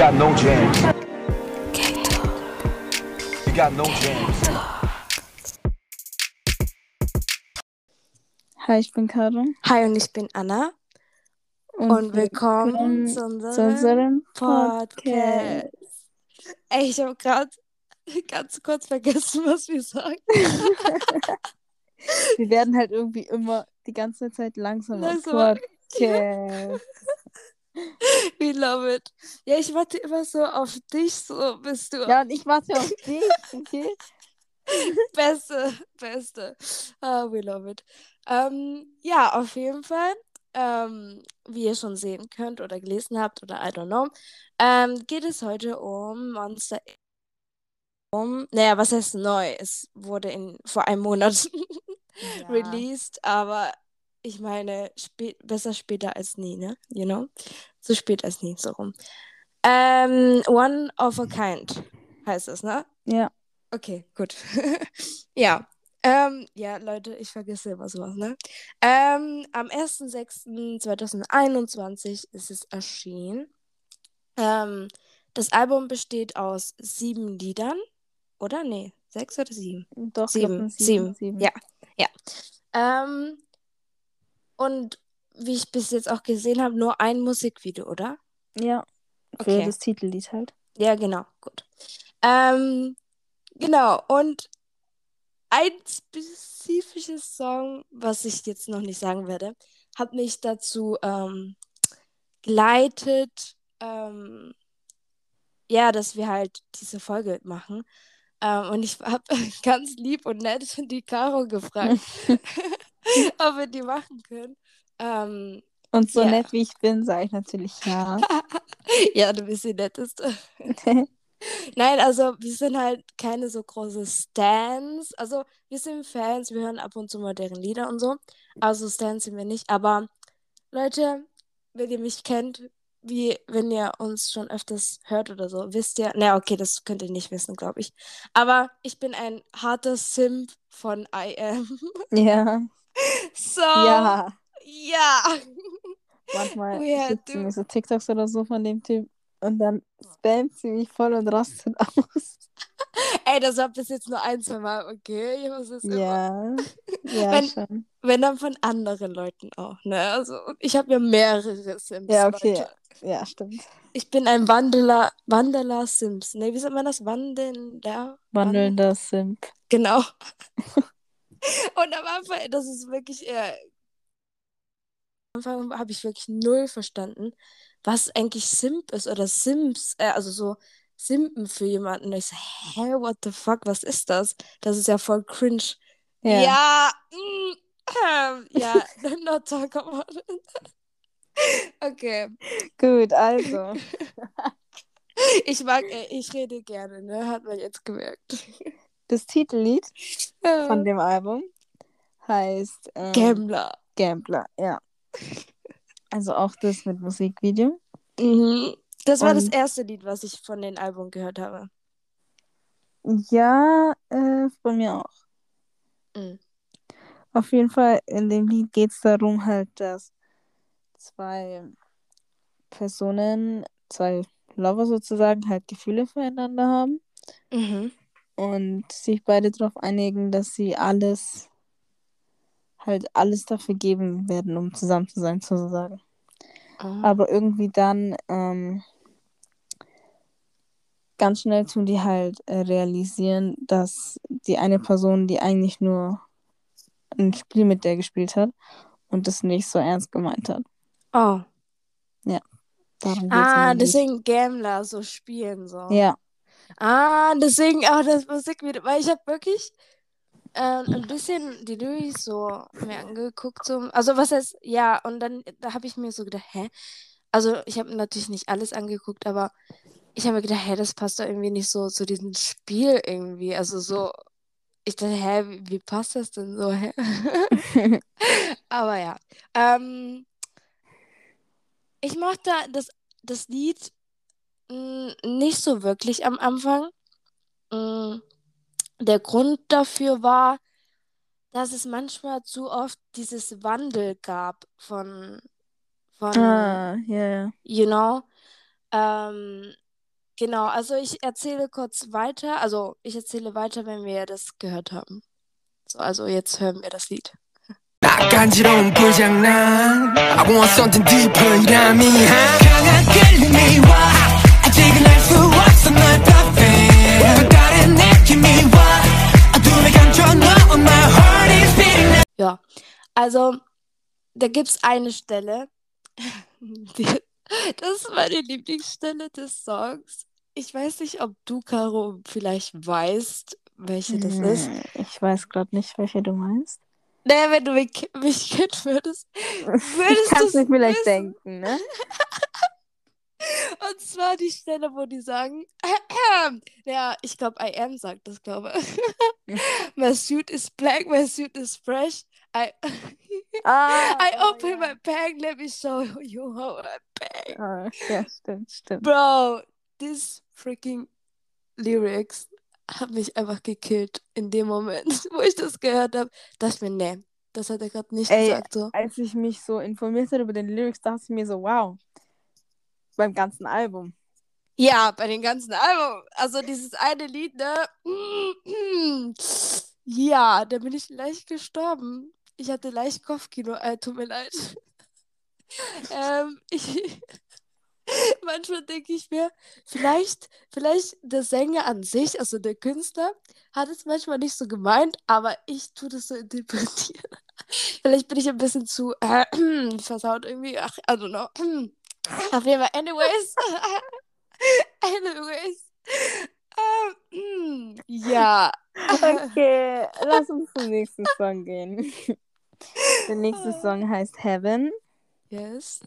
got no jams. You got no jams. Hi, ich bin Caro. Hi und ich bin Anna und, willkommen zu unserem, zu unserem Podcast. Podcast. Ey, ich habe gerade ganz kurz vergessen, was wir sagen. Wir werden halt irgendwie immer die ganze Zeit langsamer. Langsamer. Podcast. We love it. Ja, ich warte immer so auf dich, so bist du Ja, und ich warte auf dich, okay? Beste, Beste. Ah, we love it. Ähm, ja, auf jeden Fall. Ähm, wie ihr schon sehen könnt oder gelesen habt oder I don't know, ähm, geht es heute um Monster um, naja, was heißt neu? Es wurde in, vor einem Monat Ja. released, aber ich meine, spä besser später als nie, ne? You know? So spät als nie, so rum. Ähm, One of a Kind heißt es, ne? Ja. Okay, gut. ja. Ähm, ja, Leute, ich vergesse immer sowas, ne? Ähm, am 1.6.2021 ist es erschienen. Ähm, das Album besteht aus sieben Liedern, oder? Nee, sechs oder sieben? Doch, Sieben, glaub, sieben, sieben, ja. Ja. Ähm, und wie ich bis jetzt auch gesehen habe, nur ein Musikvideo, oder? Ja. Für Okay. das Titellied halt. Ja, genau, gut. Ähm, genau, und ein spezifisches Song, was ich jetzt noch nicht sagen werde, hat mich dazu ähm, geleitet, ähm, ja, dass wir halt diese Folge machen. Ähm, und ich habe ganz lieb und nett die Caro gefragt, ob wir die machen können. Ähm, Und so Ja. nett wie ich bin, sage ich natürlich ja. ja, du bist die Netteste. Nein, also wir sind halt keine so große Stans. Also wir sind Fans, wir hören ab und zu mal deren Lieder und so. Also Stans sind wir nicht. Aber Leute, wenn ihr mich kennt, wie wenn ihr uns schon öfters hört oder so, wisst ihr. Na, okay, das könnt ihr nicht wissen, glaube ich. Aber ich bin ein harter Simp von I Am. ja. So, Ja. ja. Manchmal to. mir so TikToks oder so von dem Typ und dann spammt sie mich voll und rastet aus. Ey, das war bis jetzt nur ein, zwei Mal, okay? Ich muss es. Ja. Ja, Wenn- schon. Wenn dann von anderen Leuten auch, ne? Also ich habe ja mehrere Sims. Ja, okay. Leute. Ja, stimmt. Ich bin ein Wandeler, Wandeler Sims. Ne, wie sagt man das? Wandelnder? Wandelnder Simp. Genau. Und am Anfang, das ist wirklich eher. Am Anfang habe ich wirklich null verstanden, was eigentlich Simp ist oder Sims, äh, also so Simpen für jemanden. Und ich so, hä, what the fuck, was ist das? Das ist ja voll cringe. Ja. Ja, mm, ähm, ja, not talk about it. Okay. Gut, also. Ich mag, äh, ich rede gerne, ne? Hat man jetzt gemerkt. Das Titellied Ja. von dem Album heißt ähm, Gambler. Gambler, ja. Also auch das mit Musikvideo. Mhm. Das war das erste Lied, was ich von den Album gehört habe. Ja, äh, von mir auch. Mhm. Auf jeden Fall, in dem Lied geht es darum halt, dass zwei Personen, zwei Lover sozusagen, halt Gefühle füreinander haben Mhm. Und sich beide darauf einigen, dass sie alles, halt alles dafür geben werden, um zusammen zu sein, sozusagen. Oh. Aber irgendwie dann ähm, ganz schnell tun die halt äh, realisieren, dass die eine Person, die eigentlich nur ein Spiel mit der gespielt hat und das nicht so ernst gemeint hat. oh. Geht's Ah, deswegen Gambler so spielen so. Ja, Ah, deswegen auch das Musikvideo, weil ich habe wirklich ähm, ein bisschen die Louis so mir angeguckt, so, also was heißt, ja, und dann da habe ich mir so gedacht, hä? Also ich habe natürlich nicht alles angeguckt, aber ich habe mir gedacht, hä, das passt doch irgendwie nicht so zu diesem Spiel irgendwie, also so, ich dachte, hä, wie, wie passt das denn so, hä? Aber ja, ähm, ich mochte das, das Lied mh, nicht so wirklich am Anfang. Mh, der Grund dafür war, dass es manchmal zu oft dieses Wandel gab von, von ah, ja, ja. you know, ähm, genau. Also ich erzähle kurz weiter. Also ich erzähle weiter, wenn wir das gehört haben. So, also jetzt hören wir das Lied. 나 간지러운 불장난 I want something deeper 이람이 강한 끌림이 와 ja, also da gibt es eine Stelle, die, das ist meine Lieblingsstelle des Songs. Ich weiß nicht, ob du, Caro, vielleicht weißt, welche das hm, ist. Ich weiß gerade nicht, welche du meinst. Naja, wenn du mich, mich kennen würdest, würdest du es vielleicht wissen. denken, ne? Und zwar die Stelle, wo die sagen, ja, ich glaube, I am sagt das, glaube ich. my suit is black, my suit is fresh. I, Ah, I oh open ja. my bag, let me show you how I bag. Ah, ja, stimmt, stimmt. Bro, this freaking lyrics hat mich einfach gekillt in dem Moment, wo ich das gehört habe. Dachte mir, nee, das hat er gerade nicht Ey, gesagt. So. Als ich mich so informiert habe über den Lyrics, dachte ich mir so, wow. Beim ganzen Album. Ja, bei den ganzen Album. Also dieses eine Lied, ne? Ja, da bin ich leicht gestorben. Ich hatte leicht Kopfkino. Äh, tut mir leid. ähm, ich, manchmal denke ich mir, vielleicht, vielleicht der Sänger an sich, also der Künstler, hat es manchmal nicht so gemeint, aber ich tue das so interpretieren. vielleicht bin ich ein bisschen zu äh, versaut irgendwie. Ach, I don't know. Auf jeden Fall, anyways. anyways. Ähm, ja. Okay, lass uns zum nächsten Song gehen. Der nächste Song heißt Heaven. Yes.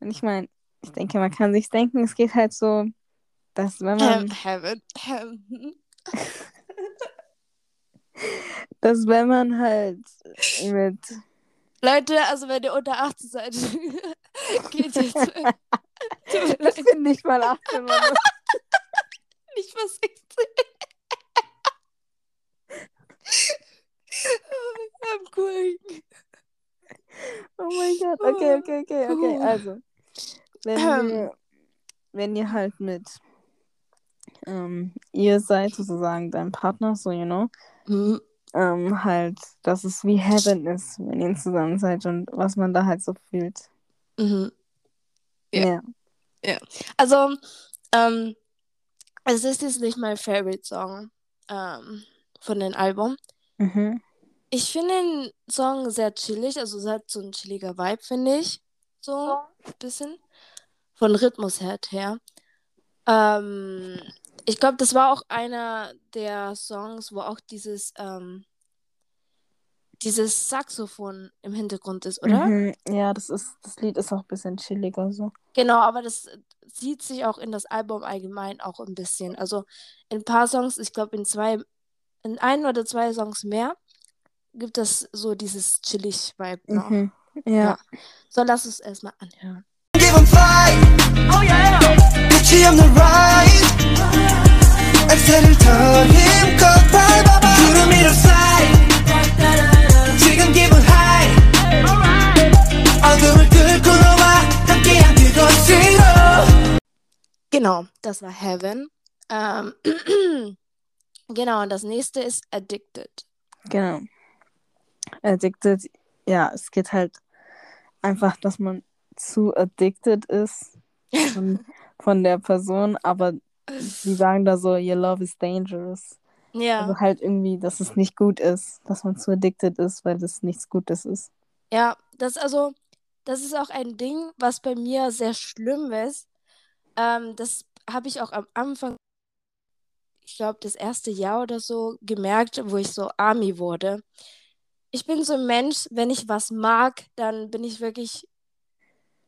Und ich meine, ich denke, man kann sich denken, es geht halt so, dass wenn man, heaven. heaven. dass wenn man halt mit, Leute, also wenn ihr unter 18 seid, geht jetzt. Das sind nicht mal 18 Mann. nicht was 16. I'm going. Oh mein Gott, okay, okay, okay, okay, also, wenn ihr, wenn ihr halt mit, ähm, ihr seid sozusagen dein Partner, so, you know, Mhm. ähm, halt, dass es wie Heaven ist, wenn ihr zusammen seid und was man da halt so fühlt. Mhm. Ja. Ja. Also, ähm, es ist jetzt nicht mein Favorite Song ähm, von dem Album. Mhm. Ich finde den Song sehr chillig, also es hat so ein chilliger Vibe, finde ich. So ein bisschen. Von Rhythmus her. her. Ähm, ich glaube, das war auch einer der Songs, wo auch dieses, ähm, dieses Saxophon im Hintergrund ist, oder? Mhm. Ja, das ist, das Lied ist auch ein bisschen chilliger so. Genau, aber das sieht sich auch in das Album allgemein auch ein bisschen. Also in ein paar Songs, ich glaube in zwei, in ein oder zwei Songs mehr, gibt es so dieses chillig-Vibe noch. Mhm. Ja. Ja. So, lass uns erstmal anhören. Give 'em fight 끝이 없는 ride 엑셀을 더 힘껏 밟아봐 구름 위로 fly 어둠을 뚫고 너와 함께한 그곳으로 Genau, das war Heaven. Ähm, genau, und das nächste ist Addicted. Genau. Addicted, ja, es geht halt einfach, dass man zu addicted ist von, von der Person, aber die sagen da so, your love is dangerous. Ja, Also halt irgendwie, dass es nicht gut ist, dass man zu addicted ist, weil das nichts Gutes ist. ja, das also, das ist auch ein Ding, was bei mir sehr schlimm ist. Ähm, das habe ich auch am Anfang, ich glaube, das erste Jahr oder so gemerkt, wo ich so Army wurde. Ich bin so ein Mensch, wenn ich was mag, dann bin ich wirklich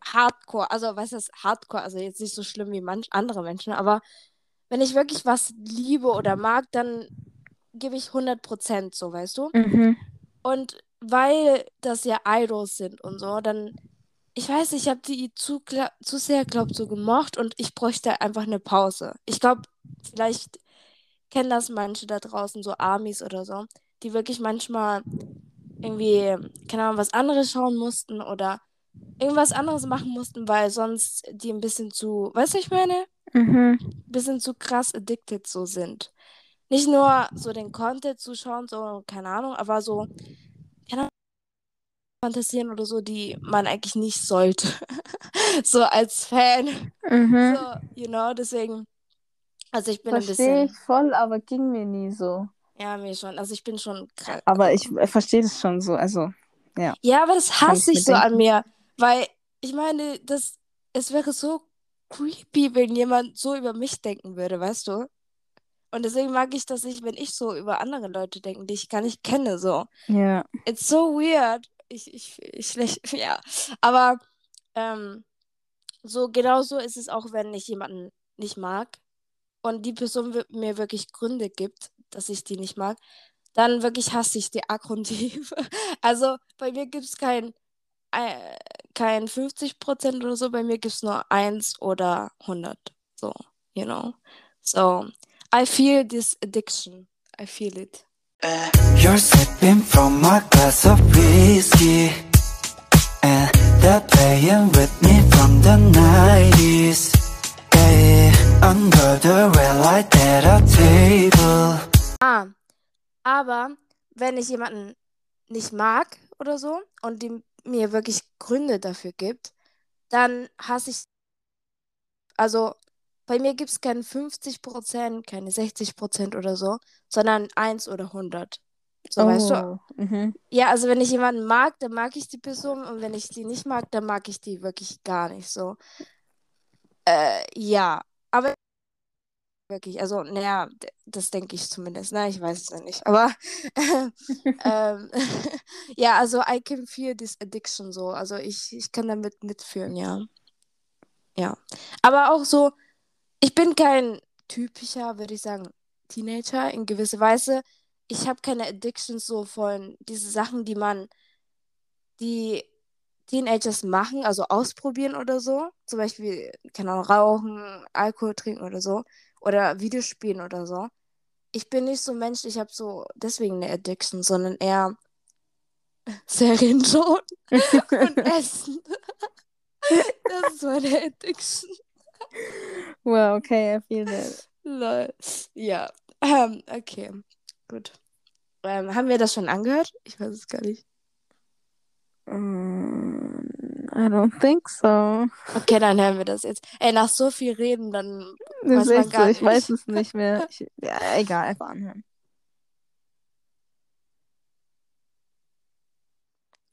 Hardcore. Also, was ist Hardcore? Also jetzt nicht so schlimm wie manch andere Menschen, aber wenn ich wirklich was liebe oder mag, dann gebe ich 100% so, weißt du? Mhm. Und weil das ja Idols sind und so, dann, ich weiß ich habe die zu, zu sehr, glaube so gemocht und ich bräuchte einfach eine Pause. Ich glaube, vielleicht kennen das manche da draußen, so Amis oder so, die wirklich manchmal irgendwie, keine Ahnung, was anderes schauen mussten oder irgendwas anderes machen mussten, weil sonst die ein bisschen zu, weißt du, ich meine? Mhm. bisschen zu krass addicted so sind. Nicht nur so den Content zuschauen, so, keine Ahnung, aber so, keine Ahnung, fantasieren oder so, die man eigentlich nicht sollte. so als Fan. Mhm. So, you know, deswegen, also ich bin ein Verstehe ich bisschen, voll, aber ging mir nie so. ja, mir schon, also ich bin schon krank. Aber ich äh, verstehe das schon so. Also, ja. Ja, aber das hasse ich ich so an mir, weil ich meine, das, es wäre so creepy, wenn jemand so über mich denken würde, weißt du? Und deswegen mag ich das nicht, wenn ich so über andere Leute denke, die ich gar nicht kenne, so. Ja. It's so weird. Ich, ich, ich schlecht, ja. Aber ähm, so genau so ist es auch, wenn ich jemanden nicht mag und die Person mir wirklich Gründe gibt, dass ich die nicht mag, dann wirklich hasse ich die abgrundtief. Also bei mir gibt es kein, äh, kein 50% oder so, bei mir gibt es nur 1 oder 100. So, you know. So, I feel this addiction. I feel it. You're sipping from my glass of whiskey And they're playing with me from the 90s Yeah, under the red light at a table Ah, aber wenn ich jemanden nicht mag oder so und die mir wirklich Gründe dafür gibt, dann hasse ich. Also bei mir gibt es keine 50%, keine 60% oder so, sondern 1 oder 100. So, weißt du? Oh, Mhm. Ja, also wenn ich jemanden mag, dann mag ich die Person und wenn ich die nicht mag, dann mag ich die wirklich gar nicht so. Äh, ja, aber wirklich, also, naja, das denke ich zumindest, ne? Ich weiß es ja nicht, aber ähm, ja, also I can feel this addiction so, also ich, ich kann damit mitfühlen, ja. Ja, aber auch so, ich bin kein typischer, würde ich sagen, Teenager in gewisser Weise. Ich habe keine Addictions so von diese Sachen, die man, die Teenagers machen, also ausprobieren oder so. Zum Beispiel, keine Ahnung, rauchen, Alkohol trinken oder so. Oder Videospielen oder so. Ich bin nicht so ein Mensch, ich habe so deswegen eine Addiction, sondern eher Serien schauen und essen. Das ist meine Addiction. Well, okay, I feel that. Lol. Ja. Ähm, okay. Gut. Ähm, haben wir das schon angehört? Ich weiß es gar nicht. Mm, I don't think so. Okay, dann hören wir das jetzt. Ey, nach so viel Reden, dann Das Weiß ist man echt so, gar ich weiß nicht. es nicht mehr. Ich, ja, egal, einfach anhören.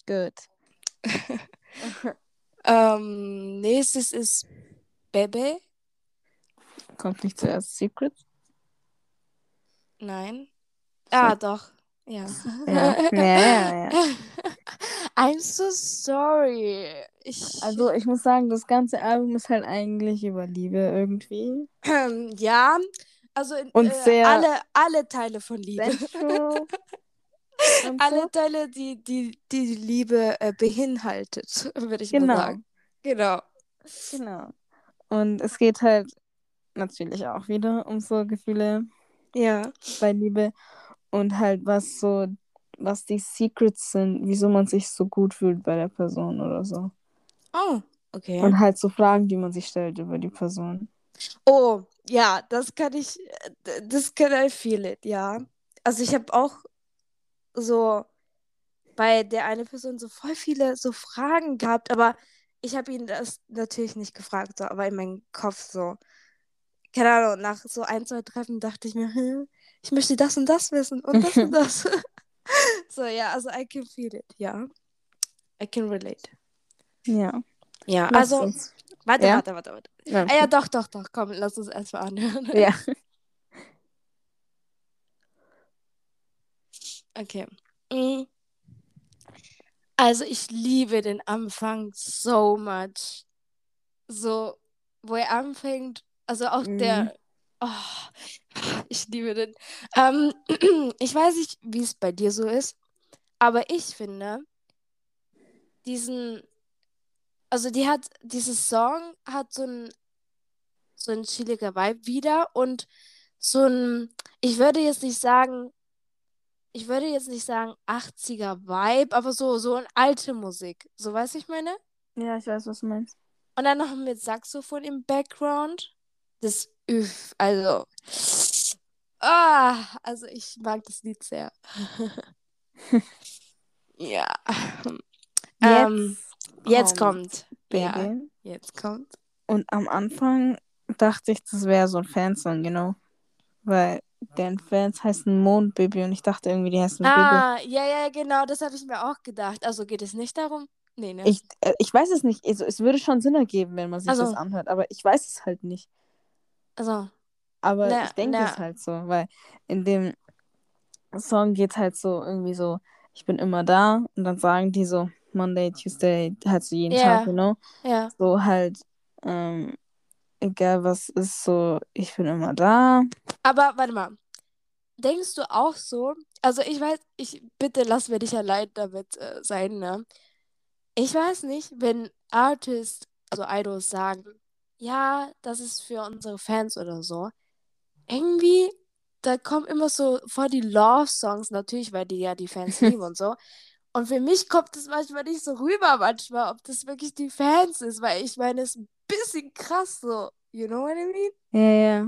Gut. ähm, nächstes ist Bebe. Kommt nicht zuerst Secret? Nein. Ah, doch. Ja. Ja, ja, ja, ja. I'm so sorry. Ich, Also ich muss sagen, das ganze Album ist halt eigentlich über Liebe irgendwie. ja, also Und äh, sehr alle, alle Teile von Liebe. Alle so. Teile, die die, die Liebe äh, beinhaltet, würde ich Genau. mal sagen. Genau. Genau. Und es geht halt natürlich auch wieder um so Gefühle Ja. bei Liebe und halt was so, was die Secrets sind, wieso man sich so gut fühlt bei der Person oder so. Oh, okay. Und halt so Fragen, die man sich stellt über die Person. Oh, ja, das kann ich, das kann I feel it, ja. Also ich habe auch so bei der eine Person so voll viele so Fragen gehabt, aber ich habe ihn das natürlich nicht gefragt, so, aber in meinem Kopf so. Keine Ahnung, nach so ein, zwei Treffen dachte ich mir, hm, ich möchte das und das wissen und das und das. So, ja, also I can feel it, ja. I can relate. Ja. Ja, Lass also, uns. warte, Ja? warte, warte, warte. Ja. Ah ja, doch, doch, doch, komm, lass uns erstmal anhören. ja. Okay. Mm. Also ich liebe den Anfang so much. So, wo er anfängt, also auch Mhm. der, oh, ich liebe den. Ähm, ich weiß nicht, wie es bei dir so ist, aber ich finde, diesen, also die hat, dieses Song hat so ein, so ein chilliger Vibe wieder und so ein, ich würde jetzt nicht sagen, ich würde jetzt nicht sagen 80er Vibe, aber so, so eine alte Musik. So, weißt du, ich meine? Ja, ich weiß, was du meinst. Und dann noch mit Saxophon im Background. Das, üff, also. Ah, also ich mag das Lied sehr. ja. Ähm, jetzt kommt. Ja, Baby. jetzt kommt. Und am Anfang dachte ich, das wäre so ein Fansong, genau. Weil deren Fans heißen Mondbaby und ich dachte irgendwie, die heißen Baby. Ah, ja, ja, genau, das habe ich mir auch gedacht. Also geht es nicht darum? Nee, ne? Ich, äh, ich weiß es nicht. Also, es würde schon Sinn ergeben, wenn man sich Also. das anhört, aber ich weiß es halt nicht. also, Aber Na, ich denke es halt so, weil in dem Song geht halt so irgendwie so, ich bin immer da und dann sagen die so Monday, Tuesday, halt so jeden Ja. Tag, you know? ja. So halt, ähm, egal was ist, so, ich bin immer da. Aber warte mal. Denkst du auch so? Also ich weiß, ich bitte lass mir nicht allein damit äh, sein, ne? Ich weiß nicht, wenn Artists, also Idols sagen, ja, das ist für unsere Fans oder so. Irgendwie, da kommen immer so vor die Love-Songs, natürlich, weil die ja die Fans lieben und so. Und für mich kommt es manchmal nicht so rüber, manchmal, ob das wirklich die Fans ist, weil ich meine, es bisschen krass so. You know what I mean? Ja, ja.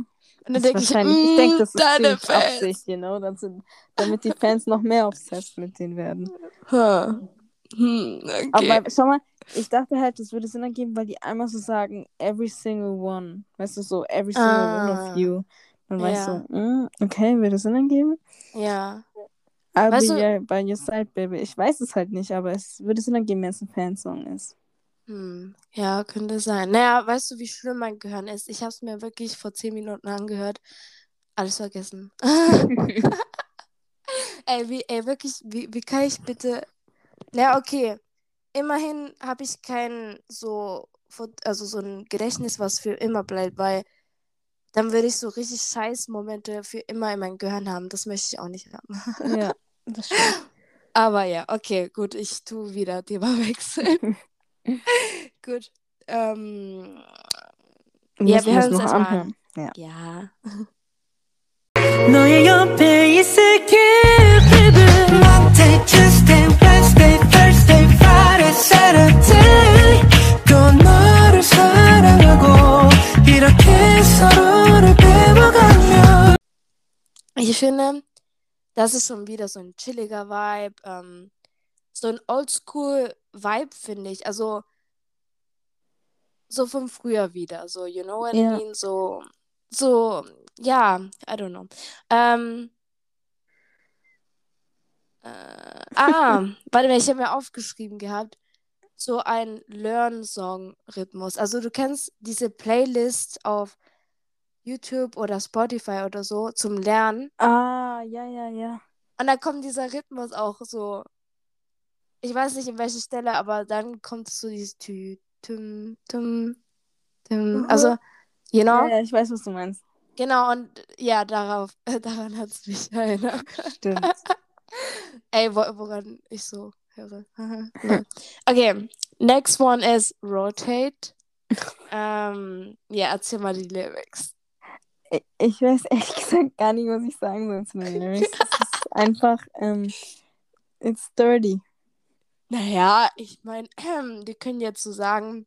Und dann denke ich, ich mm, denke, das ist deine Fans. Absicht, you know? Dann sind, damit die Fans noch mehr obsessed mit denen werden. Huh. Hm, okay. Aber schau mal, ich dachte halt, das würde Sinn ergeben, weil die einmal so sagen, every single one. Weißt du, so, every single one Ah. of you. Dann weißt du, mm, okay, würde Sinn ergeben? ja. I'll Weißt du- your, by your side, baby. Ich weiß es halt nicht, aber es würde Sinn ergeben, wenn es ein Fansong ist. Hm. Ja, könnte sein. Naja, weißt du, wie schlimm mein Gehirn ist? Ich habe es mir wirklich vor zehn Minuten angehört. Alles vergessen. ey, wie, ey, wirklich, wie, wie kann ich bitte. Na, okay. Immerhin habe ich kein so, also so ein Gedächtnis, was für immer bleibt, weil dann würde ich so richtig scheiß Momente für immer in meinem Gehirn haben. Das möchte ich auch nicht haben. ja, das stimmt. Aber ja, okay, gut, ich tue wieder Thema wechseln. gut. Ähm, Wir Ja, müssen wir das hören uns noch erstmal anhören. Ja. ja. 너의 옆에 있을게 baby Monday, Tuesday, Wednesday, Thursday, Friday, Saturday 또 너를 사랑하고 이렇게 서로를 배워가며 Ich finde, das ist schon wieder so ein chilliger Vibe. Ähm, so ein Oldschool-Vibe, finde ich. Also, so von früher wieder. So, you know what Ja. I mean? So, so, ja, I don't know. Ähm, äh, ah, warte mal, ich habe mir aufgeschrieben gehabt. So ein Learn-Song-Rhythmus. Also, du kennst diese Playlist auf YouTube oder Spotify oder so zum Lernen. Ah, ja, ja, ja. Und dann kommt dieser Rhythmus auch so. Ich weiß nicht in welcher Stelle, aber dann kommt so dieses Tü, tum, tum, tum. Mhm. Also, you know? Ja, ich weiß, was du meinst. Genau, und ja, darauf, daran hat es mich erinnert. Stimmt. Ey, wo, woran ich so höre. Okay, next one is Rotate. ähm, ja, erzähl mal die Lyrics. Ich- Ich weiß ehrlich gesagt gar nicht, was ich sagen soll zu den Lyrics. Es ist einfach, ähm, it's dirty. Naja, ich meine, die können jetzt so sagen,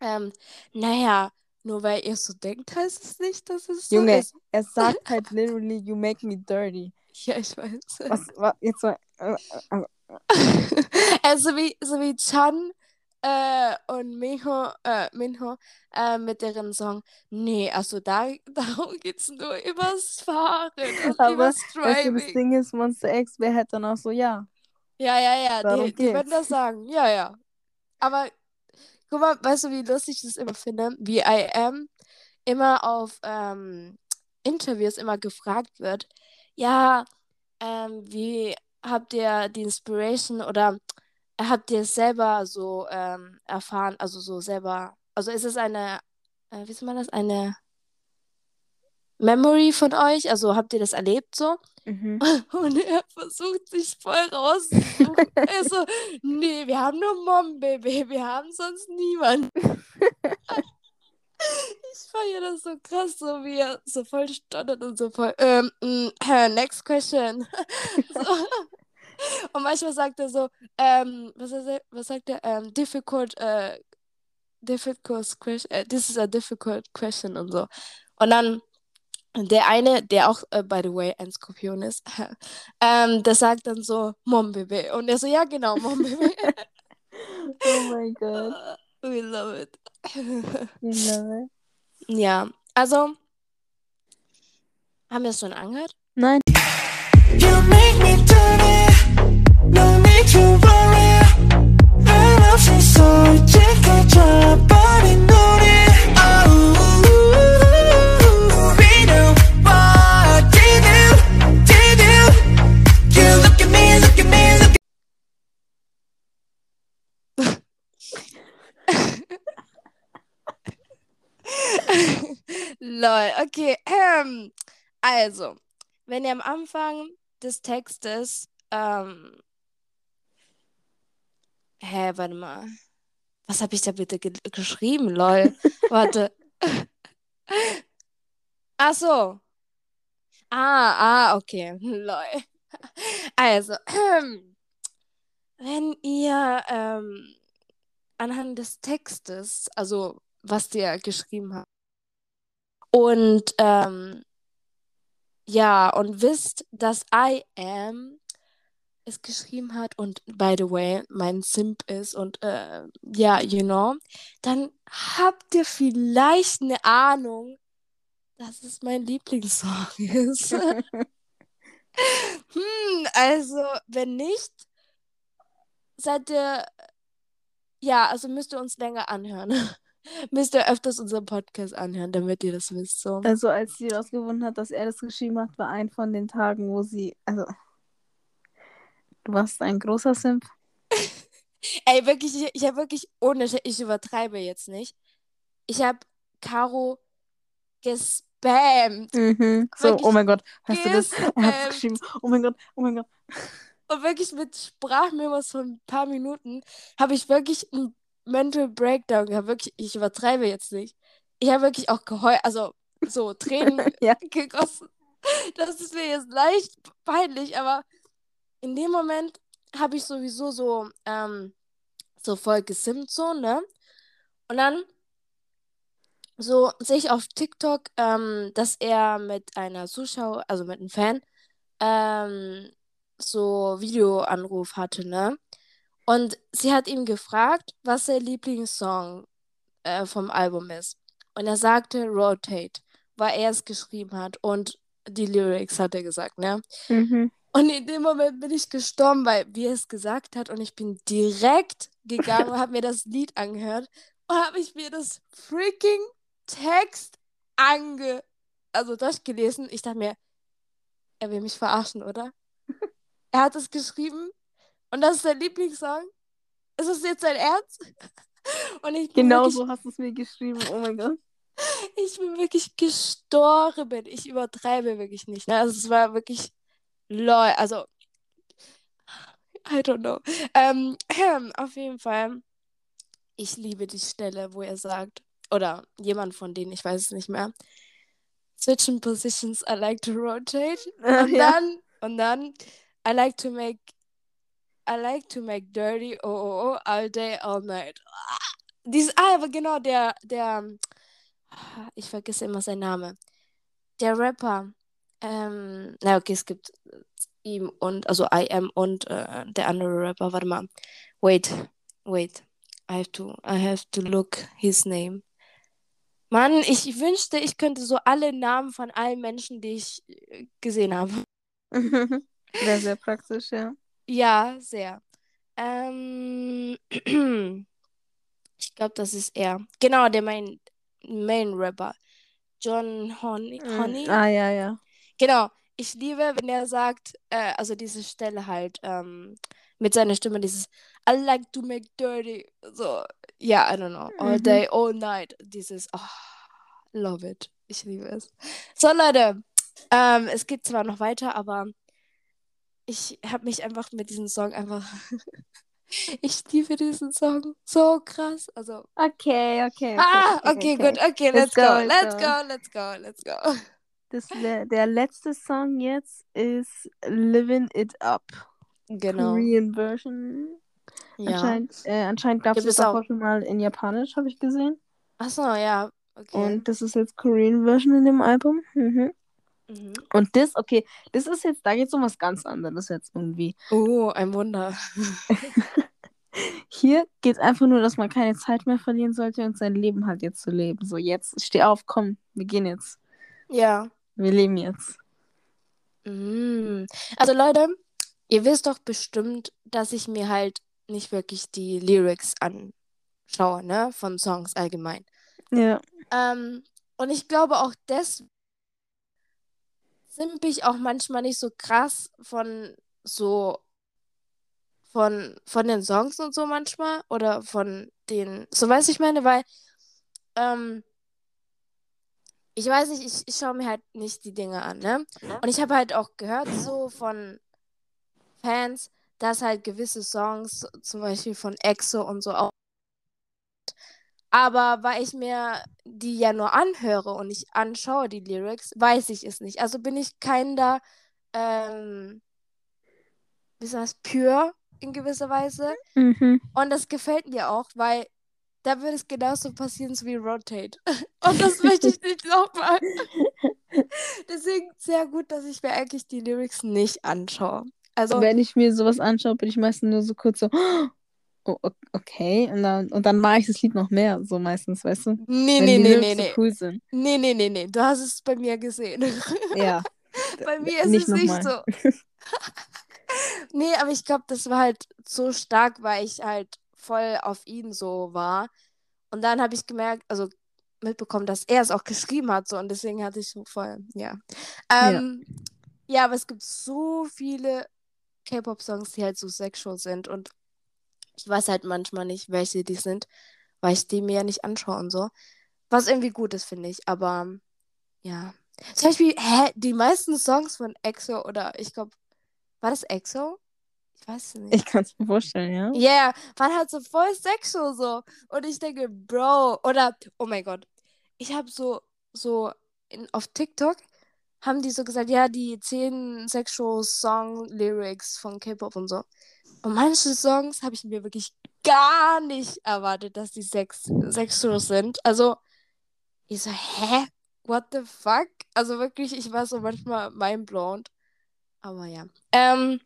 ähm, naja, nur weil ihr so denkt, heißt es nicht, dass es so Junge, ist. er sagt halt literally, you make me dirty. Ja, ich weiß. Was, was jetzt mal, äh, äh, also wie, so wie Chan äh, und Minho, äh, Minho äh, mit deren Song, nee, also da, darum geht's nur übers Fahren und Aber, übers weißt du, Driving. das Ding ist, Monster X wäre halt dann auch so, ja. Ja, ja, ja, Darum die, die würden geht's. das sagen. Ja, ja. Aber guck mal, weißt du, wie lustig ich das immer finde? Wie I am immer auf ähm, Interviews immer gefragt wird, ja, ähm, wie habt ihr die Inspiration oder habt ihr es selber so ähm, erfahren, also so selber, also ist es eine, äh, wie sagt man das, eine Memory von euch? Also habt ihr das erlebt so? Mhm. Und er versucht sich voll rauszusuchen. er so, nee, wir haben nur Mom, Baby, wir haben sonst niemanden. ich feiere das so krass, so wie er so voll stottert und so voll, ähm, mm, äh, next question. so. Und manchmal sagt er so, ähm, was, er, was sagt er, ähm, difficult, äh, difficult question, äh, this is a difficult question und so. Und dann der eine, der auch, äh, by the way, ein Skorpion ist, ähm, der sagt dann so, Mom Bebe. Und er so, ja, genau, Mom Bebe. oh mein Gott. We love it. We love it. Ja, also, haben wir es schon angehört? Nein. You make me dirty, no need to worry. I love you so, check job. Lol, okay. Ähm, also, wenn ihr am Anfang des Textes, ähm, hä, warte mal. Was habe ich da bitte ge geschrieben, lol? Warte. Ach so. Ah, ah, okay. Lol. Also, wenn ihr ähm, anhand des Textes, also was der geschrieben hat, und ähm, ja, und wisst, dass I am es geschrieben hat und by the way, mein Simp ist und äh, ja, you know, dann habt ihr vielleicht eine Ahnung, dass es mein Lieblingssong ist. hm, also, wenn nicht, seid ihr, ja, also müsst ihr uns länger anhören. Müsst ihr öfters unseren Podcast anhören, damit ihr das wisst. So. Also als sie rausgefunden hat, dass er das geschrieben hat, war ein von den Tagen, wo sie, also du warst ein großer Simp. Ey, wirklich, ich, ich habe wirklich, ohne, ich übertreibe jetzt nicht. Ich habe Caro gespammt. Mhm. So, Wirklich oh mein Gott, hast du das? Er hat geschrieben. Oh mein Gott, oh mein Gott. Und wirklich mit Sprachmemos von ein paar Minuten habe ich wirklich einen Mental Breakdown gehabt. Wirklich, ich übertreibe jetzt nicht. Ich habe wirklich auch geheult, also so Tränen Ja. gegossen. Das ist mir jetzt leicht peinlich, aber in dem Moment habe ich sowieso so, ähm, so voll gesimmt, so, ne? Und dann so sehe ich auf TikTok, ähm, dass er mit einer Zuschauer, also mit einem Fan, ähm, so Videoanruf hatte, ne? Und sie hat ihn gefragt, was sein Lieblingssong äh, vom Album ist. Und er sagte Rotate, weil er es geschrieben hat und die Lyrics hat er gesagt, ne? Mhm. Und in dem Moment bin ich gestorben, weil wie er es gesagt hat und ich bin direkt gegangen und habe mir das Lied angehört und habe ich mir das freaking Text ange also durchgelesen. Ich dachte mir, er will mich verarschen, oder? er hat es geschrieben und das ist sein Lieblingssong. Ist es jetzt sein Ernst? Und ich bin Genau wirklich, so hast du es mir geschrieben. Oh mein Gott. ich bin wirklich gestorben. Ich übertreibe wirklich nicht. Ne? Also es war wirklich lol. Also I don't know. Ähm, auf jeden Fall. Ich liebe die Stelle, wo er sagt, oder jemand von denen, ich weiß es nicht mehr. Switching positions, I like to rotate. Und ja. dann, und dann, I like to make, I like to make dirty, oh, oh, oh, all day, all night. Ah, Dies, ah, aber genau, der, der, ah, ich vergesse immer seinen Namen. Der Rapper, ähm, na okay, es gibt ihm und, also I am und äh, der andere Rapper, warte mal. Wait, wait. I have to, I have to look his name. Mann, ich wünschte, ich könnte so alle Namen von allen Menschen, die ich äh, gesehen habe. Wäre sehr praktisch, ja. Ja, sehr. Ähm, ich glaube, das ist er. Genau, der Main, Main Rapper. John Honey. Honey? Ah, ja, ja. Genau. Ich liebe, wenn er sagt, äh, also diese Stelle halt, ähm, mit seiner Stimme, dieses I like to make dirty. So, ja, I don't know. All Mhm. day, all night. Dieses, oh, love it. Ich liebe es. So, Leute, ähm, es geht zwar noch weiter, aber ich habe mich einfach mit diesem Song einfach. ich liebe diesen Song so krass. Also, Okay, okay. okay ah, okay, gut, okay, let's, go, go, let's go. let's go, let's go. Das, der, der letzte Song jetzt ist Living It Up. Genau. Korean Version. Ja. Anscheinend, äh, anscheinend gab es das auch. schon mal in Japanisch, habe ich gesehen. Achso, ja. Okay. Und das ist jetzt Korean Version in dem Album. Mhm. Mhm. Und das, okay, das ist jetzt, da geht es um was ganz anderes jetzt irgendwie. Oh, ein Wunder. Hier geht es einfach nur, dass man keine Zeit mehr verlieren sollte und sein Leben halt jetzt zu leben. So, jetzt steh auf, komm, wir gehen jetzt. Ja. Wir leben jetzt. Mm. Also Leute, ihr wisst doch bestimmt, dass ich mir halt nicht wirklich die Lyrics anschaue, ne? Von Songs allgemein. Ja. Ähm, und ich glaube auch das simp ich auch manchmal nicht so krass von so von, von den Songs und so manchmal oder von den, so weiß ich meine, weil ähm, ich weiß nicht, ich, ich schaue mir halt nicht die Dinge an, ne? Und ich habe halt auch gehört so von Fans, dass halt gewisse Songs, zum Beispiel von EXO und so auch aber weil ich mir die ja nur anhöre und nicht anschaue, die Lyrics, weiß ich es nicht. Also bin ich kein da, ähm, wie sagt das, pure in gewisser Weise. Mhm. Und das gefällt mir auch, weil da würde es genauso passieren so wie Rotate. Und das möchte ich nicht nochmal. Deswegen sehr gut, dass ich mir eigentlich die Lyrics nicht anschaue. Also, Wenn ich mir sowas anschaue, bin ich meistens nur so kurz so, oh, okay. Und dann, und dann mag ich das Lied noch mehr, so meistens, weißt du? nee, Wenn nee, die nee, nee, so nee. cool sind. Nee, nee, nee, nee. Du hast es bei mir gesehen. Ja. Bei mir ist Nicht es nicht nochmal. so. nee, aber ich glaube, das war halt so stark, weil ich halt voll auf ihn so war. Und dann habe ich gemerkt, also mitbekommen, dass er es auch geschrieben hat, so und deswegen hatte ich so voll, ja. Ähm, ja. aber es gibt so viele K-Pop-Songs, die halt so sexual sind und ich weiß halt manchmal nicht, welche die sind, weil ich die mir ja nicht anschaue und so. Was irgendwie gut ist, finde ich, aber ja. Zum Beispiel, hä, die meisten Songs von EXO oder ich glaube, war das EXO? Ich weiß es nicht. Ich kann es mir vorstellen, ja. Ja, yeah, waren halt so voll sexual so. Und ich denke, Bro, oder, oh mein Gott, ich habe so, so in, auf TikTok haben die so gesagt, ja, die 10 sexual Song Lyrics von K-Pop und so. Und manche Songs habe ich mir wirklich gar nicht erwartet, dass die sex sexual sind. Also, ich so, hä? What the fuck? Also wirklich, ich war so manchmal mindblown. Aber ja. Ähm,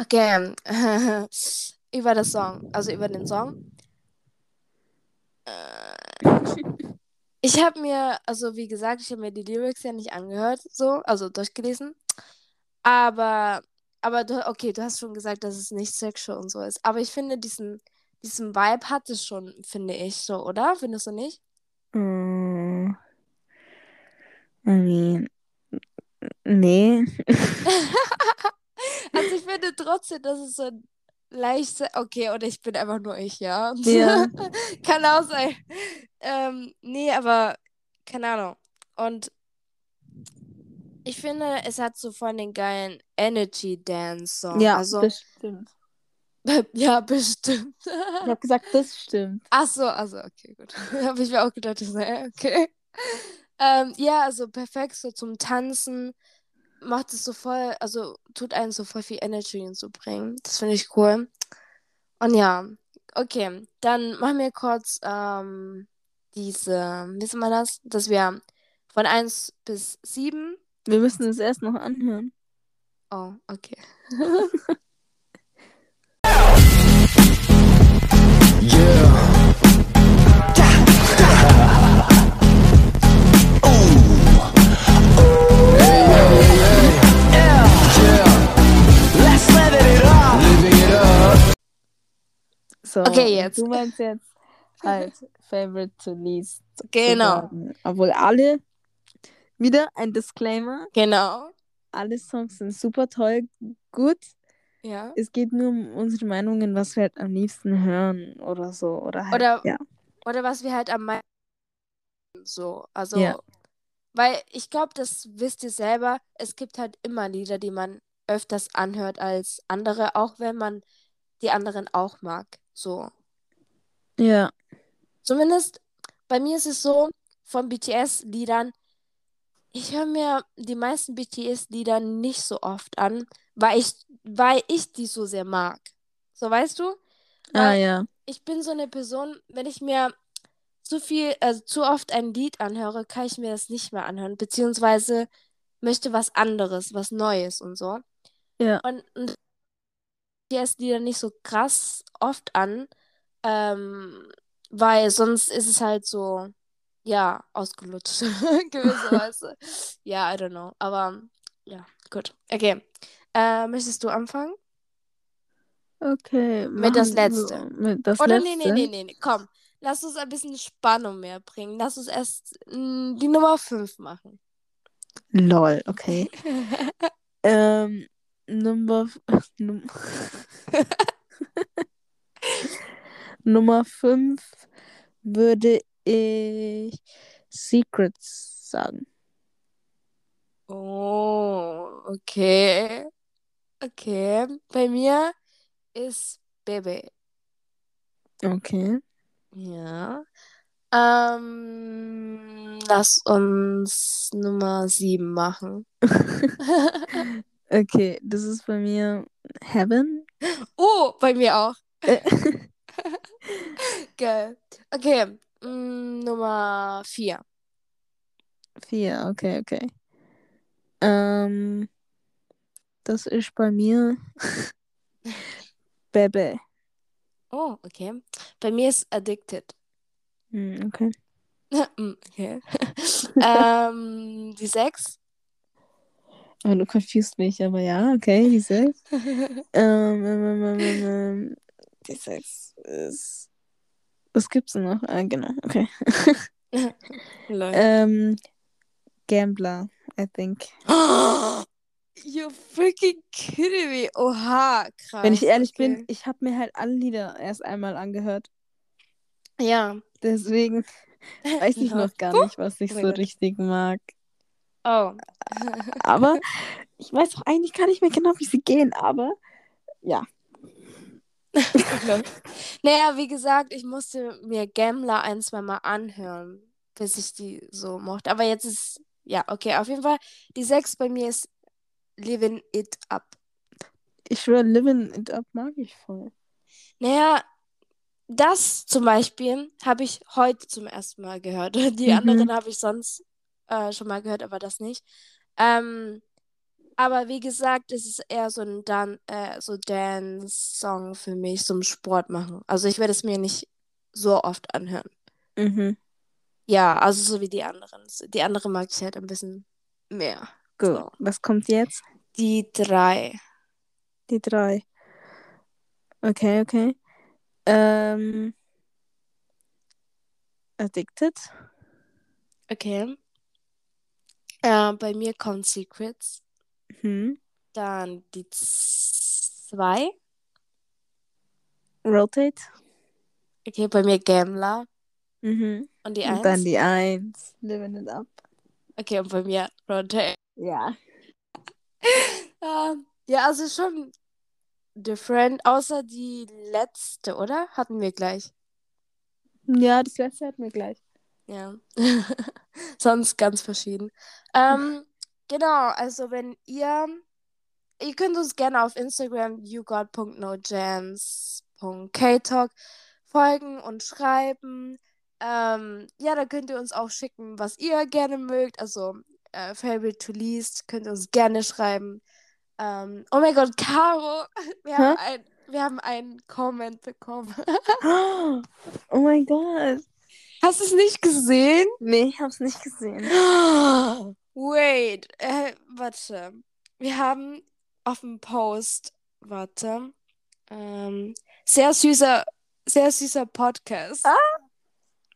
okay. über das Song, also über den Song. Äh, ich habe mir, also wie gesagt, ich habe mir die Lyrics ja nicht angehört, so, also durchgelesen. Aber, aber du, okay, du hast schon gesagt, dass es nicht sexual und so ist. Aber ich finde, diesen, diesen Vibe hat es schon, finde ich so, oder? Findest du nicht? Mm. I mean, nee. Also ich finde trotzdem, dass es so leicht, okay, oder ich bin einfach nur ich, ja. Ja. Kann auch sein. Ähm, nee, aber keine Ahnung. Und ich finde, es hat so voll den geilen Energy Dance Song. Ja, also das stimmt. ja, bestimmt. Ich habe gesagt, das stimmt. Ach so, also okay, gut. Habe ich mir auch gedacht, okay. Ähm, ja, also perfekt so zum Tanzen. Macht es so voll, also tut einen so voll viel Energy hinzubringen. Das finde ich cool. Und ja, okay, dann machen wir kurz ähm, diese, wie sagt man das? Dass wir von 1 bis 7. Wir müssen es erst noch anhören. Oh, okay. So, Okay, jetzt. Du meinst jetzt halt Favorite to Least. Genau. Obwohl alle, wieder ein Disclaimer, Genau. alle Songs sind super toll, gut. Ja. Es geht nur um unsere Meinungen, was wir halt am liebsten hören oder so. Oder halt, Oder- ja. Oder was wir halt am meisten so. Also, Ja. weil ich glaube, das wisst ihr selber, es gibt halt immer Lieder, die man öfters anhört als andere, auch wenn man die anderen auch mag. So. Ja. Zumindest bei mir ist es so, von BTS-Liedern, ich höre mir die meisten BTS-Lieder nicht so oft an, weil ich, weil ich die so sehr mag. So, weißt du? Ah Weil- ja. ich bin so eine Person, wenn ich mir zu viel, also zu oft ein Lied anhöre, kann ich mir das nicht mehr anhören, beziehungsweise möchte was anderes, was Neues und so. Ja. Und, und ich höre die dann nicht so krass oft an, ähm, weil sonst ist es halt so, ja, ausgelutscht, gewisserweise. Ja, I don't know, aber ja, gut. Okay, äh, möchtest du anfangen? Okay. Mit das Letzte. Mit das Oder letzte. nee, nee, nee, nee, nee, komm. Lass uns ein bisschen Spannung mehr bringen. Lass uns erst mh, die Nummer 5 machen. Lol, okay. ähm, Nummer. Num Nummer 5 würde ich Secrets sagen. Oh, okay. Okay. Bei mir ist Baby. Okay. Ja. Ähm, lass uns Nummer 7 machen. Okay, das ist bei mir Heaven. oh, bei mir auch. Äh, Geil. Okay. Mm, Nummer 4. Vier, okay, okay. Ähm, das ist bei mir Bebe. Oh, okay. Bei mir ist Addicted. Hm, okay. Mm, Okay. ähm, die 6. Aber du confused mich, aber ja, okay, die sechs. ähm, ähm, ähm, ähm, ähm, die sechs ist. Was gibt's denn noch? Ah, genau, okay. Ähm, Gambler, I think. You freaking kidding me. Oha, krass. Wenn ich ehrlich okay. bin, ich habe mir halt alle Lieder erst einmal angehört. Ja. Deswegen weiß ich noch gar nicht, was ich Oh so richtig mag. Oh. Aber ich weiß auch eigentlich gar nicht mehr genau, wie sie gehen, aber ja. Naja, wie gesagt, ich musste mir Gambler ein, zwei Mal anhören, bis ich die so mochte. Aber jetzt ist, ja, okay, auf jeden Fall. Die 6 bei mir ist Living It Up. Ich schwöre, Living It Up mag ich voll. Naja, das zum Beispiel habe ich heute zum ersten Mal gehört. Die Mhm. anderen habe ich sonst äh, schon mal gehört, aber das nicht. Ähm, aber wie gesagt, es ist eher so ein Dan äh, so Dance-Song für mich zum Sport machen. Also ich werde es mir nicht so oft anhören. Mhm. Ja, also so wie die anderen. Die andere mag ich halt ein bisschen mehr. Gut. So. Was kommt jetzt? Die drei. Die drei. Okay, okay. Ähm. Addicted. Okay. Äh, bei mir kommt Secrets. Mhm. Dann die zwei. Rotate. Okay, bei mir Gambler. Mhm. Und die Und eins. dann die eins. Living It Up. Okay, und bei mir Rotate. Ja. Ähm, ja, also schon different. Außer die letzte, oder? Hatten wir gleich. Ja, das letzte hatten wir gleich. Ja. Sonst ganz verschieden. Ähm, genau, also wenn ihr, ihr könnt uns gerne auf Instagram yougot.nojams.ktalk folgen und schreiben. Ähm, ja, da könnt ihr uns auch schicken, was ihr gerne mögt. Also äh, Favorite to Least könnt ihr uns gerne schreiben. Ähm, oh mein Gott, Caro, wir haben, ein, wir haben einen Comment bekommen. Oh mein Gott. Hast du es nicht gesehen? Nee, ich hab's nicht gesehen. Wait, äh, warte. Wir haben auf dem Post, warte, ähm, sehr süßer, sehr süßer Podcast. Ah.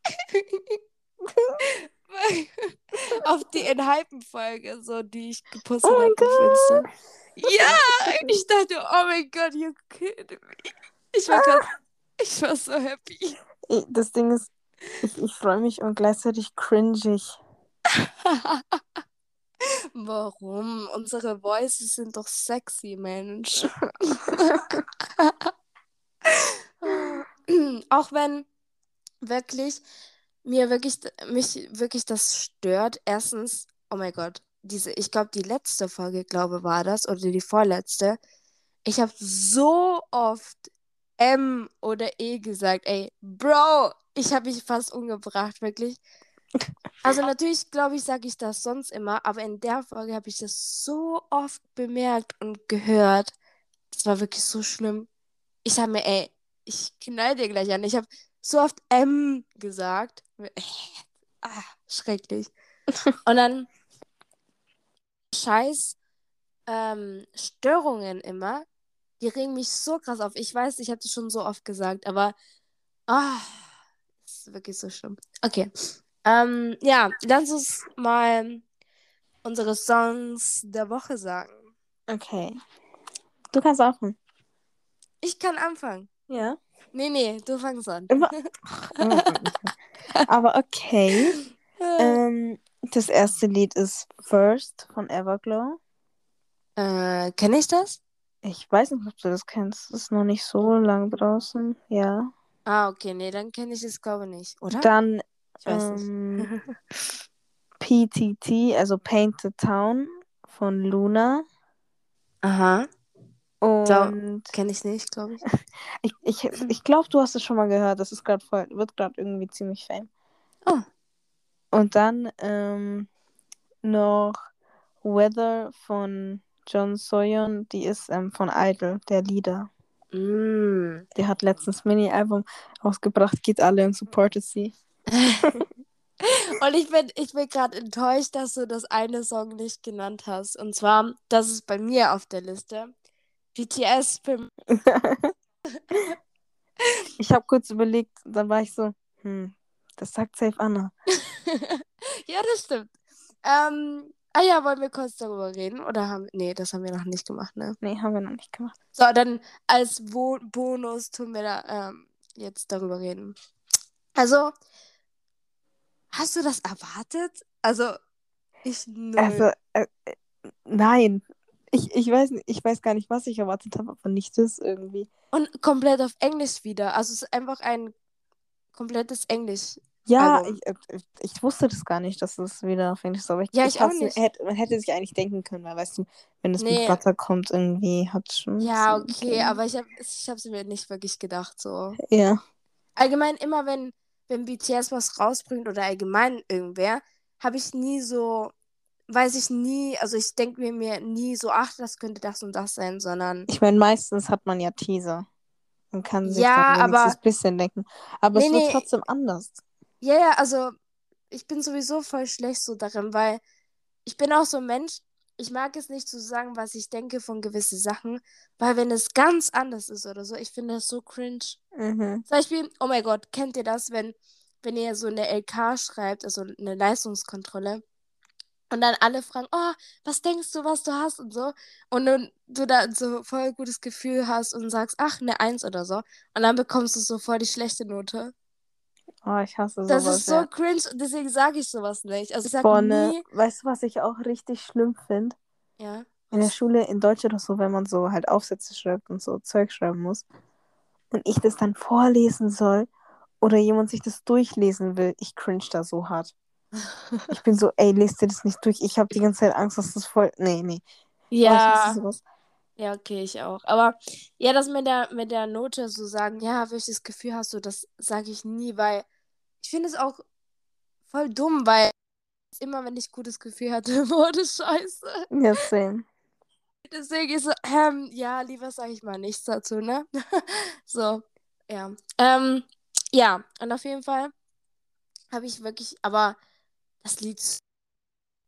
auf die Enhypen-Folge, so die ich gepostet Oh habe auf Insta. Ja, ich dachte, oh mein Gott, you kidding me. Ich war grad, ich war so happy. Das Ding ist, ich, ich freue mich und gleichzeitig cringig. Warum? Unsere Voices sind doch sexy, Mensch. Auch wenn wirklich mir wirklich mich wirklich das stört. Erstens, oh mein Gott, diese, ich glaube, die letzte Folge, glaube war das, oder die vorletzte. Ich habe so oft M oder E gesagt. Ey, Bro, ich habe mich fast umgebracht, wirklich. Also natürlich, glaube ich, sage ich das sonst immer, aber in der Folge habe ich das so oft bemerkt und gehört. Das war wirklich so schlimm. Ich habe mir, ey, ich knall dir gleich an. Ich habe so oft M gesagt. Ah, schrecklich. Und dann scheiß ähm, Störungen immer. Die regen mich so krass auf. Ich weiß, ich habe das schon so oft gesagt, aber ah, ist wirklich so schlimm. Okay. Ähm, ja, lass uns mal unsere Songs der Woche sagen. Okay. Du kannst anfangen. Ich kann anfangen. Ja. Nee, nee, du fangst an. Immer. Aber okay. Ähm, das erste Lied ist First von Everglow. Äh, kenne ich das? Ich weiß nicht, ob du das kennst. Das ist noch nicht so lang draußen. Ja. Ah, okay, nee, dann kenne ich es, glaube ich nicht, oder? Dann ich weiß nicht. ähm, PTT, also Paint the Town von Luna. Aha, Und kenne ich nicht, glaube ich. ich, ich, ich glaube, du hast es schon mal gehört. Das ist gerade voll, wird gerade irgendwie ziemlich fame. Oh. Und dann ähm, noch Weather von John Soyon. Die ist ähm, von Idol, der Leader. Mm. Der hat letztens Mini-Album rausgebracht. Geht alle und supportet sie. Und ich bin, ich bin gerade enttäuscht, dass du das eine Song nicht genannt hast. Und zwar, das ist bei mir auf der Liste. BTS Ich habe kurz überlegt, dann war ich so, hm, das sagt safe Anna. Ja, das stimmt. Ähm, ah ja, wollen wir kurz darüber reden? Oder haben Nee, das haben wir noch nicht gemacht, ne? Nee, haben wir noch nicht gemacht. So, dann als Bo Bonus tun wir da ähm, jetzt darüber reden. Also, hast du das erwartet? Also, ich null. Also, äh, äh, nein. Ich, ich, weiß ich weiß gar nicht, was ich erwartet habe, aber nicht das irgendwie. Und komplett auf Englisch wieder. Also, es ist einfach ein komplettes Englisch. Ja, Album. ich, äh, ich wusste das gar nicht, dass es wieder auf Englisch ist. Aber ich, Ja, ich auch nicht. Hätte, man hätte sich eigentlich denken können, weil, weißt du, wenn es Nee. mit Butter kommt, irgendwie hat schon. Ja, so- okay, aber ich habe ich mir nicht wirklich gedacht, so. Ja. Allgemein immer, wenn, wenn BTS was rausbringt oder allgemein irgendwer, habe ich nie so, weiß ich nie, also ich denke mir, mir nie so, ach, das könnte das und das sein, sondern Ich meine, meistens hat man ja Teaser. Man kann sich Ja, aber- ein bisschen denken. Aber Nee, es wird nee. trotzdem anders. Ja, ja, also ich bin sowieso voll schlecht so darin, weil ich bin auch so ein Mensch, ich mag es nicht zu sagen, was ich denke von gewissen Sachen, weil wenn es ganz anders ist oder so, ich finde das so cringe. Mhm. Zum Beispiel, oh mein Gott, kennt ihr das, wenn, wenn ihr so eine LK schreibt, also eine Leistungskontrolle, und dann alle fragen, oh, was denkst du, was du hast und so, und dann du da so voll gutes Gefühl hast und sagst, ach, eine Eins oder so, und dann bekommst du so voll die schlechte Note. Oh, ich hasse Das sowas. ist so ja. cringe und deswegen sage ich sowas nicht. Also ich sag Boah, ne, nie, weißt du, was ich auch richtig schlimm finde? ja, In der? Schule in Deutsch oder so, wenn man so halt Aufsätze schreibt und so Zeug schreiben muss und ich das dann vorlesen soll oder jemand sich das durchlesen will, ich cringe da so hart. Ich bin so, ey, lest dir das nicht durch. Ich habe die ganze Zeit Angst, dass das voll. Nee, nee. Oh, Ja, ja, okay, ich auch. Aber ja, das mit der, mit der Note so sagen, ja, welches Gefühl hast du, das sage ich nie, weil ich finde es auch voll dumm, weil immer, wenn ich gutes Gefühl hatte, wurde scheiße. Ja, same. Deswegen ist so, ähm, ja, lieber sage ich mal nichts dazu, ne? So, ja. Ähm, ja, und auf jeden Fall habe ich wirklich, aber das Lied,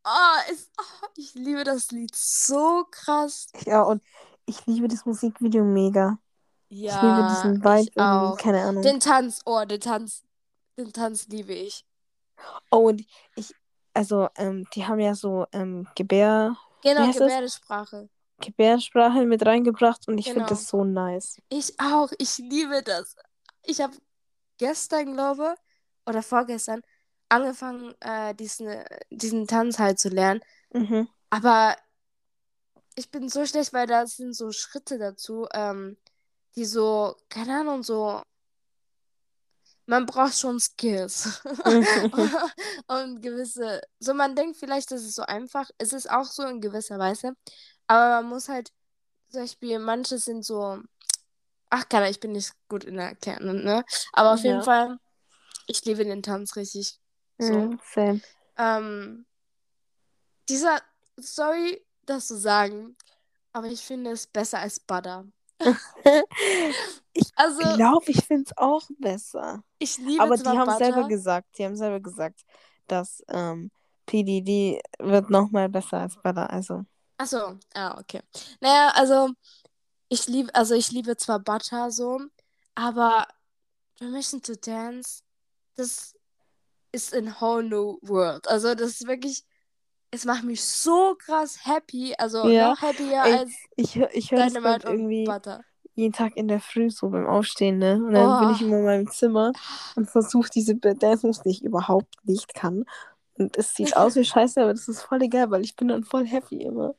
oh, ist, oh, ich liebe das Lied so krass. Ja, und ich liebe das Musikvideo mega. ich liebe Ja, diesen Vibe irgendwie, keine Ahnung. Den Tanz, oh, den Tanz, den Tanz liebe ich. Oh, und ich, also, ähm, die haben ja so ähm, Gebär, Genau, heißt das? Gebärdensprache. Mit reingebracht und ich finde Genau. das so nice. Ich auch, ich liebe das. Ich habe gestern, glaube oder vorgestern, angefangen, äh, diesen, diesen Tanz halt zu lernen. Mhm. Aber ich bin so schlecht, weil da sind so Schritte dazu, ähm, die so, keine Ahnung, so. Man braucht schon Skills. Und gewisse. So, man denkt vielleicht, das ist so einfach. Es ist auch so in gewisser Weise. Aber man muss halt, zum Beispiel, manche sind so. Ach, keine, ich bin nicht gut in der Erklärung, ne? Aber auf jeden Ja. Fall, ich liebe den Tanz richtig. So. Same. Ähm, dieser, sorry, das zu sagen, aber ich finde es besser als Butter. Ich Also, glaube, ich finde es auch besser. ich liebe Aber die haben Butter. selber gesagt, die haben selber gesagt, dass ähm, PDD wird nochmal besser als Butter. Also, Ach so, ah, okay. Naja, also ich liebe, also ich liebe zwar Butter so, aber Permission to Dance, das ist in whole new world. Also das ist wirklich, es macht mich so krass happy, also Ja, noch happier ey, als ich, ich höre das grad und irgendwie Butter. jeden Tag in der Früh so beim Aufstehen, ne? Und dann bin ich Oh. immer in meinem Zimmer und versuche diese Dance-Moves, die ich überhaupt nicht kann. Und es sieht aus wie Scheiße, aber das ist voll egal, weil ich bin dann voll happy immer.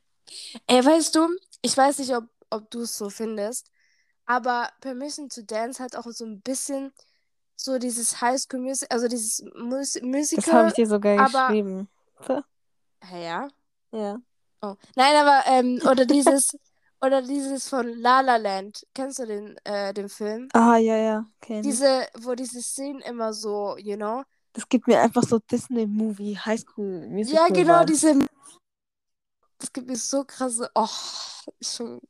Ey, weißt du, ich weiß nicht, ob, ob du es so findest, aber Permission to Dance hat auch so ein bisschen so dieses High School Music, also dieses Mus Das Musical. habe ich dir sogar aber- geschrieben. So, ja. Ja. Oh. Nein, aber, ähm, oder dieses, oder dieses von La La Land. Kennst du den, äh, den Film? Ah, ja, ja. kenn. Diese, wo diese Szenen immer so, you know? Das gibt mir einfach so Disney-Movie, Highschool Musical. Ja, genau, Vibes. diese. Das gibt mir so krasse. Oh, ich schon.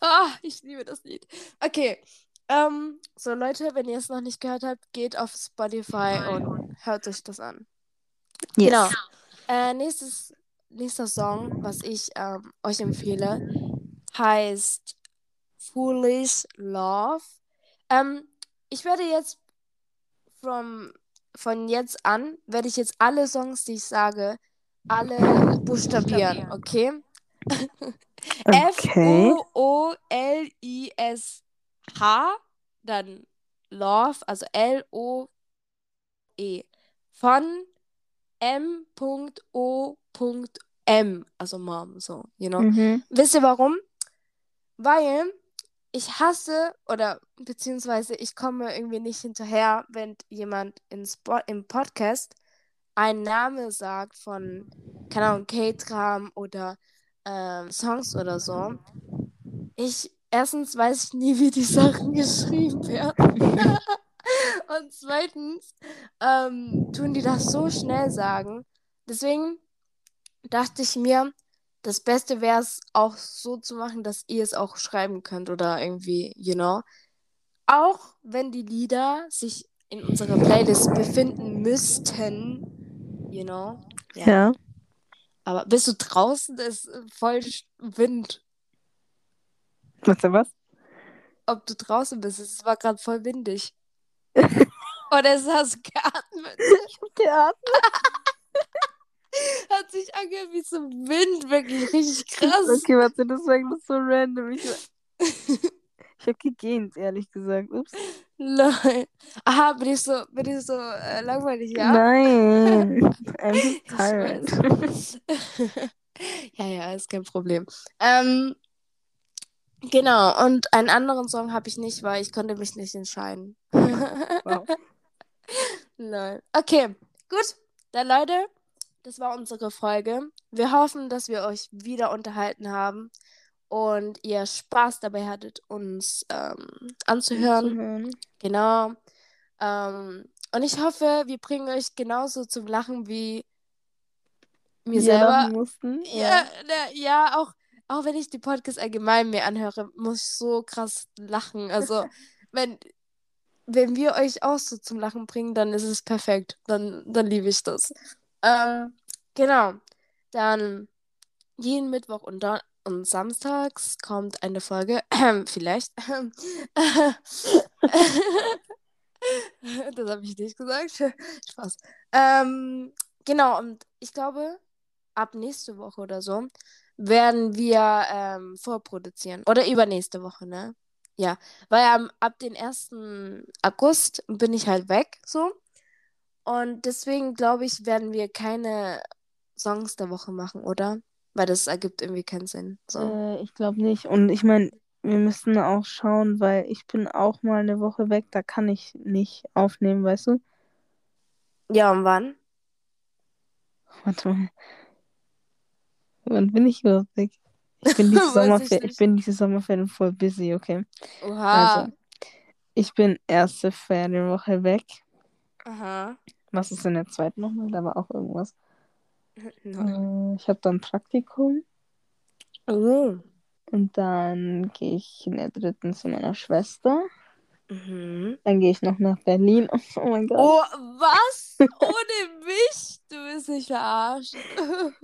Ah, ich liebe das Lied. Okay. Ähm, so Leute, wenn ihr es noch nicht gehört habt, geht auf Spotify und hört euch das an. Yes. Genau. Äh, nächstes, nächster Song, was ich ähm, euch empfehle, heißt Foolish Love. Ähm, ich werde jetzt from, von jetzt an, werde ich jetzt alle Songs, die ich sage, alle buchstabieren, okay? Okay. F-O-O-L-I-S-H, dann Love, also L-O-E. Von M.O.M, also Mom, so, you know. Mhm. Wisst ihr warum? Weil ich hasse oder beziehungsweise ich komme irgendwie nicht hinterher, wenn jemand in Spo im Podcast einen Namen sagt von, keine Ahnung, K-Tram oder ähm, Songs oder so. Ich, erstens weiß ich nie, wie die Sachen geschrieben werden. Und zweitens ähm, tun die das so schnell sagen. Deswegen dachte ich mir, das Beste wäre es auch so zu machen, dass ihr es auch schreiben könnt oder irgendwie, you know. Auch wenn die Lieder sich in unserer Playlist befinden müssten, you know. Ja. Aber bist du draußen? Es ist voll Wind. Was denn was? Ob du draußen bist, es war gerade voll windig. Oder hast du geatmet. Theater. Hat sich angehört wie so Wind, wirklich richtig krass. Okay, warte, das war das so random. Ich, ich habe gegähnt, ehrlich gesagt. Ups. Lol. Aha, bin ich so, bin ich so äh, langweilig, ja? Nein. I'm Ich tired. ja, ja, ist kein Problem. Ähm, genau, und einen anderen Song habe ich nicht, weil ich konnte mich nicht entscheiden. Wow. Lol. Okay, gut. Dann Leute, das war unsere Folge. Wir hoffen, dass wir euch wieder unterhalten haben und ihr Spaß dabei hattet, uns ähm, anzuhören. Zuhören. Genau. Ähm, und ich hoffe, wir bringen euch genauso zum Lachen wie mir Wir selber. mussten. Ja, ne, ja, auch, auch wenn ich die Podcasts allgemein mir anhöre, muss ich so krass lachen. Also, wenn, wenn wir euch auch so zum Lachen bringen, dann ist es perfekt. Dann, dann liebe ich das. Ähm, genau. Dann jeden Mittwoch und, Don und samstags kommt eine Folge. Vielleicht. das habe ich nicht gesagt. Spaß. Ähm, genau, und ich glaube, ab nächste Woche oder so werden wir ähm, vorproduzieren. Oder übernächste Woche, ne? Ja, weil am, ab den 1. August bin ich halt weg, so. Und deswegen glaube ich, werden wir keine Songs der Woche machen, oder? Weil das ergibt irgendwie keinen Sinn. So. Äh, ich glaube nicht. Und ich meine, wir müssen auch schauen, weil ich bin auch mal eine Woche weg, da kann ich nicht aufnehmen, weißt du? Ja, und wann? Warte mal. Wann bin ich überhaupt weg? Ich bin diese Sommerferien, ich bin diese Sommerferien voll busy, okay? Oha. Also, ich bin erste Ferienwoche weg. Aha. Was ist in der zweiten nochmal? Da war auch irgendwas. Nein. Äh, ich habe dann Praktikum Oh. und dann gehe ich in der dritten zu meiner Schwester. Mhm. Dann gehe ich noch nach Berlin. Oh mein Gott. Oh, was? Ohne mich? Du bist nicht verarscht.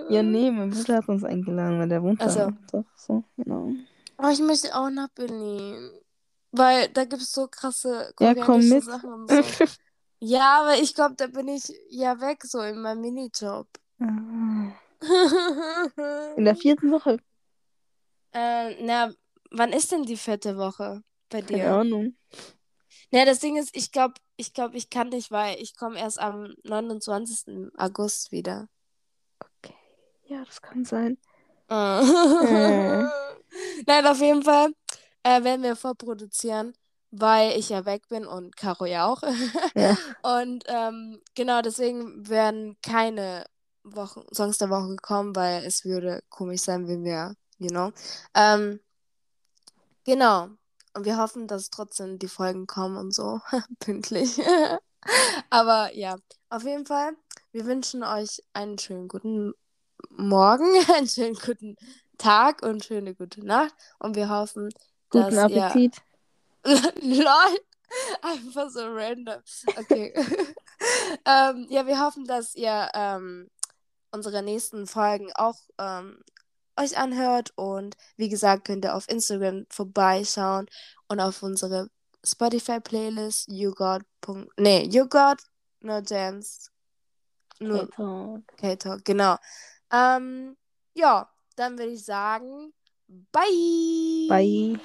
Ja, nee, mein Bruder hat uns eingeladen, weil der wohnt Ach so. da. Doch, so, genau. Oh, ich möchte auch nach Berlin. Weil da gibt es so krasse Ja, komm mit. Sachen so. Ja, aber ich glaube, da bin ich ja weg, so in meinem Minijob. Ah. In der vierten Woche? äh, na, wann ist denn die vierte Woche bei Keine dir? Ahnung. Na, das Ding ist, ich glaube, ich glaube, ich kann nicht, weil ich komme erst am 29. August wieder. Okay. Ja, das kann sein. Äh. Nein, auf jeden Fall äh, werden wir vorproduzieren, weil ich ja weg bin und Caro ja auch. Ja. Und ähm, genau deswegen werden keine Wochen, Songs der Woche kommen, weil es würde komisch sein, wenn wir, you know. Ähm, genau. Und wir hoffen, dass trotzdem die Folgen kommen und so. Pünktlich. Aber ja, auf jeden Fall, wir wünschen euch einen schönen guten Morgen, einen schönen guten Tag und schöne gute Nacht. Und wir hoffen, Guten dass ihr Appetit. Lol. Einfach so random. Okay. ähm, ja, wir hoffen, dass ihr ähm, unsere nächsten Folgen auch ähm, euch anhört. Und wie gesagt, könnt ihr auf Instagram vorbeischauen und auf unsere Spotify-Playlist You Got. Nee, You Got No Dance. Nur K-Talk. K-Talk, genau. Ähm, ja, dann würde ich sagen, bye. Bye.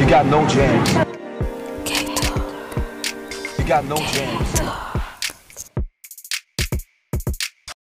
You got no jams. You got.